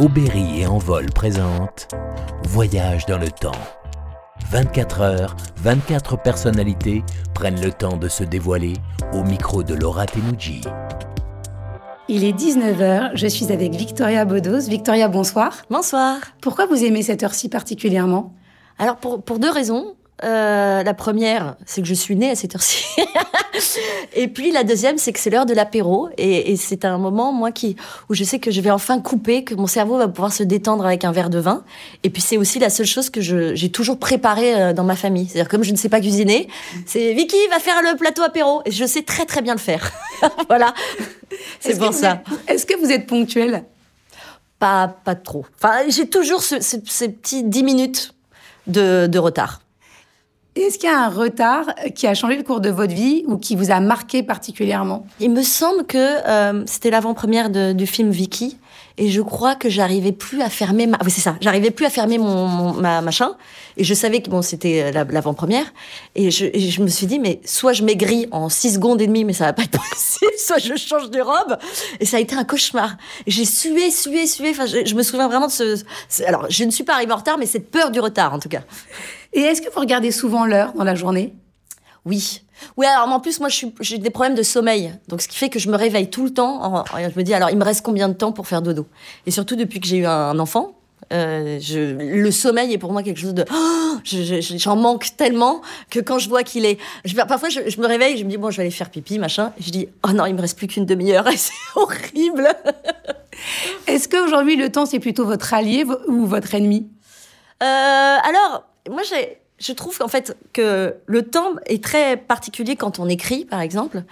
Aubéry et Envol présente Voyage dans le temps. 24 heures, 24 personnalités prennent le temps de se dévoiler au micro de Laura Tenuji. Il est 19h, je suis avec Victoria Bodos. Victoria, bonsoir. Bonsoir. Pourquoi vous aimez cette heure-ci particulièrement? Alors pour, pour deux raisons. Euh, la première, c'est que je suis née à cette heure-ci. et puis la deuxième, c'est que c'est l'heure de l'apéro. Et, et c'est un moment, moi, qui, où je sais que je vais enfin couper, que mon cerveau va pouvoir se détendre avec un verre de vin. Et puis c'est aussi la seule chose que j'ai toujours préparée euh, dans ma famille. C'est-à-dire, comme je ne sais pas cuisiner, c'est Vicky va faire le plateau apéro. Et je sais très très bien le faire. voilà. C'est pour ça. Est-ce que vous êtes ponctuel? Pas, pas trop. Enfin, j'ai toujours ce- ce- ces petits 10 minutes de, de retard. Est-ce qu'il y a un retard qui a changé le cours de votre vie ou qui vous a marqué particulièrement? Il me semble que euh, c'était l'avant-première du film Vicky et je crois que j'arrivais plus à fermer ma oui c'est ça. J'arrivais plus à fermer mon, ma machin et je savais que bon c'était euh, la- l'avant-première. Et je, et je me suis dit mais soit je maigris en 6 secondes et demie mais ça va pas être possible. Soit je change de robe. Et ça a été un cauchemar. J'ai sué sué sué. Enfin je, je me souviens vraiment de ce, ce- alors je ne suis pas arrivée en retard mais cette peur du retard en tout cas. Et est-ce que vous regardez souvent l'heure dans la journée? Oui. Oui, alors en plus, moi, j'ai des problèmes de sommeil. Donc, ce qui fait que je me réveille tout le temps. En- en- je me dis, alors, il me reste combien de temps pour faire dodo? Et surtout, depuis que j'ai eu un enfant, euh, je, le sommeil est pour moi quelque chose de... Oh, je- je- J'en manque tellement que quand je vois qu'il est... Je, parfois, je, me réveille, je me dis, bon, je vais aller faire pipi, machin. Et je dis, oh non, il me reste plus qu'une demi-heure. Et c'est horrible. Est-ce qu'aujourd'hui le temps c'est plutôt votre allié ou votre ennemi? Euh, alors, moi, j'ai, je trouve qu'en fait que le temps est très particulier quand on écrit, par exemple.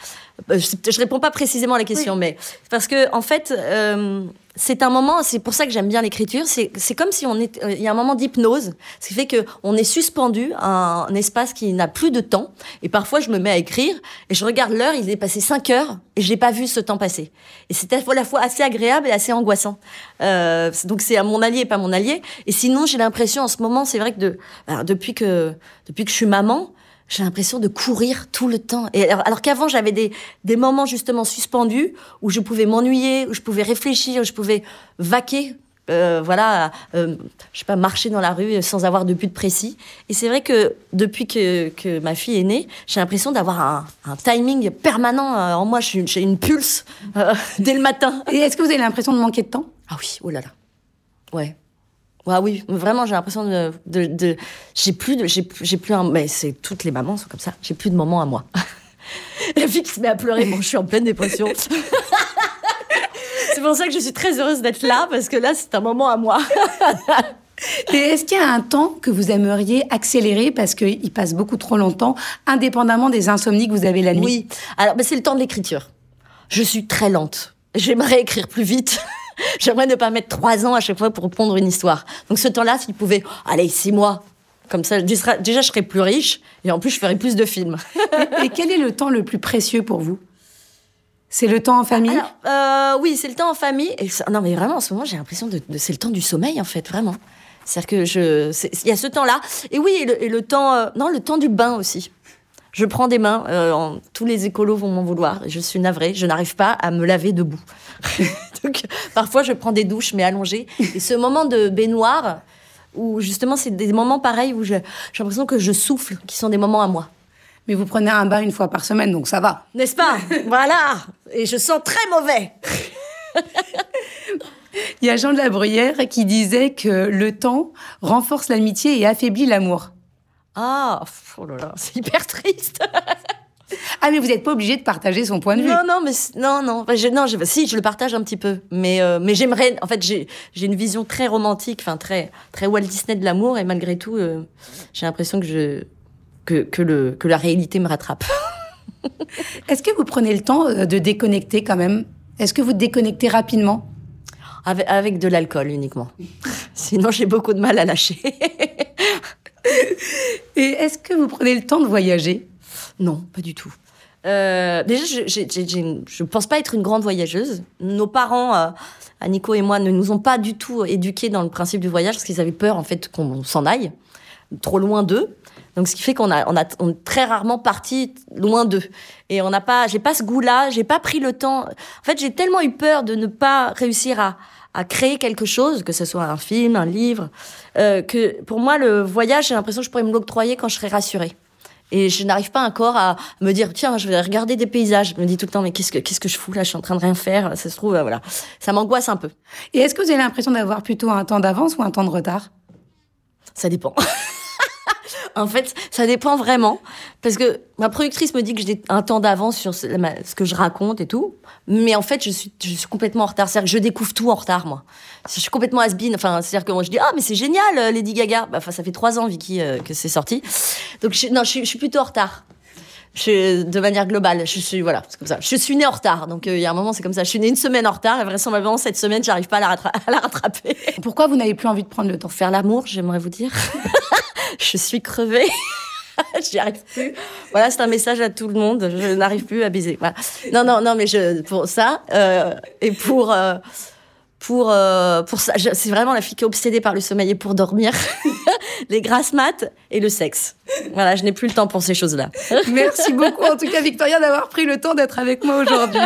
Euh, Je, réponds pas précisément à la question, mais parce que en fait, euh, c'est un moment. C'est pour ça que j'aime bien l'écriture. C'est, comme si on est. euh, Il y a un moment d'hypnose, ce qui fait que on est suspendu à un espace qui n'a plus de temps. Et parfois, je me mets à écrire et je regarde l'heure. Il est passé 5 heures et j'ai pas vu ce temps passer. Et c'est à la fois assez agréable et assez angoissant. Euh, donc c'est à mon allié et pas mon allié. Et sinon, j'ai l'impression en ce moment, c'est vrai que de, alors, depuis que depuis que je suis maman, j'ai l'impression de courir tout le temps. Et alors, alors qu'avant, j'avais des des moments justement suspendus où je pouvais m'ennuyer, où je pouvais réfléchir, où je pouvais vaquer. Euh, voilà, euh, je sais pas, marcher dans la rue sans avoir de but précis. Et c'est vrai que depuis que, que ma fille est née, j'ai l'impression d'avoir un, un timing permanent euh, en moi. J'ai une pulse euh, dès le matin. Et est-ce que vous avez l'impression de manquer de temps? Ah oui, oh là là. Ouais. Ouais, oui, vraiment, j'ai l'impression de, de, de- j'ai plus de, j'ai, plus- j'ai plus un, mais c'est toutes les mamans sont comme ça. J'ai plus de moments à moi. La fille qui se met à pleurer, bon, je suis en pleine dépression. c'est pour ça que je suis très heureuse d'être là parce que là, c'est un moment à moi. Et est-ce qu'il y a un temps que vous aimeriez accélérer parce qu'il passe beaucoup trop longtemps, indépendamment des insomnies que vous avez la nuit? Oui. Alors, ben, c'est le temps de l'écriture. Je suis très lente. J'aimerais écrire plus vite. J'aimerais ne pas mettre trois ans à chaque fois pour pondre une histoire. Donc, ce temps-là, s'il pouvait, allez, six mois. Comme ça, déjà, je serais plus riche et en plus, je ferais plus de films. Et quel est le temps le plus précieux pour vous? C'est le temps en famille? Alors, euh, oui, c'est le temps en famille. Et ça- non, mais vraiment, en ce moment, j'ai l'impression de, de- c'est le temps du sommeil, en fait, vraiment. C'est-à-dire que je, il y a ce temps-là. Et oui, et le, et le temps, euh, non, le temps du bain aussi. Je prends des mains. euh, en- tous les écolos vont m'en vouloir. Je suis navrée. Je n'arrive pas à me laver debout. Donc, parfois, je prends des douches, mais allongées. Et ce moment de baignoire, où justement, c'est des moments pareils où j'ai l'impression que je souffle, qui sont des moments à moi. Mais vous prenez un bain une fois par semaine, donc ça va. N'est-ce pas? Voilà. Et je sens très mauvais. Il y a Jean de la Bruyère qui disait que le temps renforce l'amitié et affaiblit l'amour. Ah, oh là là, c'est hyper triste. Ah, mais vous n'êtes pas obligé de partager son point de vue. Non, non, mais non, non, je, non, je, si, je le partage un petit peu, mais euh, mais j'aimerais, en fait, j'ai une vision très romantique, enfin très très Walt Disney de l'amour, et malgré tout, euh, j'ai l'impression que je que que le que la réalité me rattrape. Est-ce que vous prenez le temps euh, de déconnecter quand même? Est-ce que vous déconnectez rapidement? Avec, avec de l'alcool uniquement. Sinon, j'ai beaucoup de mal à lâcher. Et est-ce que vous prenez le temps de voyager? Non, pas du tout. Euh, déjà, je, je pense pas être une grande voyageuse. Nos parents, euh, et moi, ne nous ont pas du tout éduqués dans le principe du voyage parce qu'ils avaient peur en fait qu'on s'en aille trop loin d'eux. Donc, ce qui fait qu'on a, est très rarement parti loin d'eux. Et on n'a pas, j'ai pas ce goût-là, j'ai pas pris le temps. En fait, j'ai tellement eu peur de ne pas réussir à, créer quelque chose, que ce soit un film, un livre, euh, que pour moi, le voyage, j'ai l'impression que je pourrais me l'octroyer quand je serais rassurée. Et je n'arrive pas encore à me dire, tiens, je vais regarder des paysages. Je me dis tout le temps, mais qu'est-ce que, qu'est-ce que je fous là? Je suis en train de rien faire. Ça se trouve, euh, voilà. Ça m'angoisse un peu. Et est-ce que vous avez l'impression d'avoir plutôt un temps d'avance ou un temps de retard? Ça dépend. en fait, ça dépend vraiment. Parce que ma productrice me dit que j'ai un temps d'avance sur ce, ce que je raconte et tout. Mais en fait, je suis, je suis complètement en retard. C'est-à-dire que je découvre tout en retard, moi. Je suis complètement has-been. Enfin, c'est-à-dire que moi, je dis, ah, mais c'est génial, euh, Lady Gaga. Bah, enfin, ça fait trois ans, Vicky, euh, que c'est sorti. Donc, je, non, je, suis- je suis plutôt en retard. Je, de manière globale, je suis voilà, c'est comme ça. Je suis née en retard, donc euh, il y a un moment c'est comme ça. Je suis née une semaine en retard et vraisemblation cette semaine j'arrive pas à la, rattra- à la rattraper. Pourquoi vous n'avez plus envie de prendre le temps Pour faire l'amour, j'aimerais vous dire? je suis crevée. J'y arrive plus. Voilà, c'est un message à tout le monde. Je n'arrive plus à baiser. Voilà. Non, non, non, mais je, pour ça euh, et pour euh, pour euh, pour ça, c'est vraiment la fille qui est obsédée par le sommeil et pour dormir, les grasses maths et le sexe. Voilà, je n'ai plus le temps pour ces choses-là. Merci beaucoup en tout cas Victoria d'avoir pris le temps d'être avec moi aujourd'hui.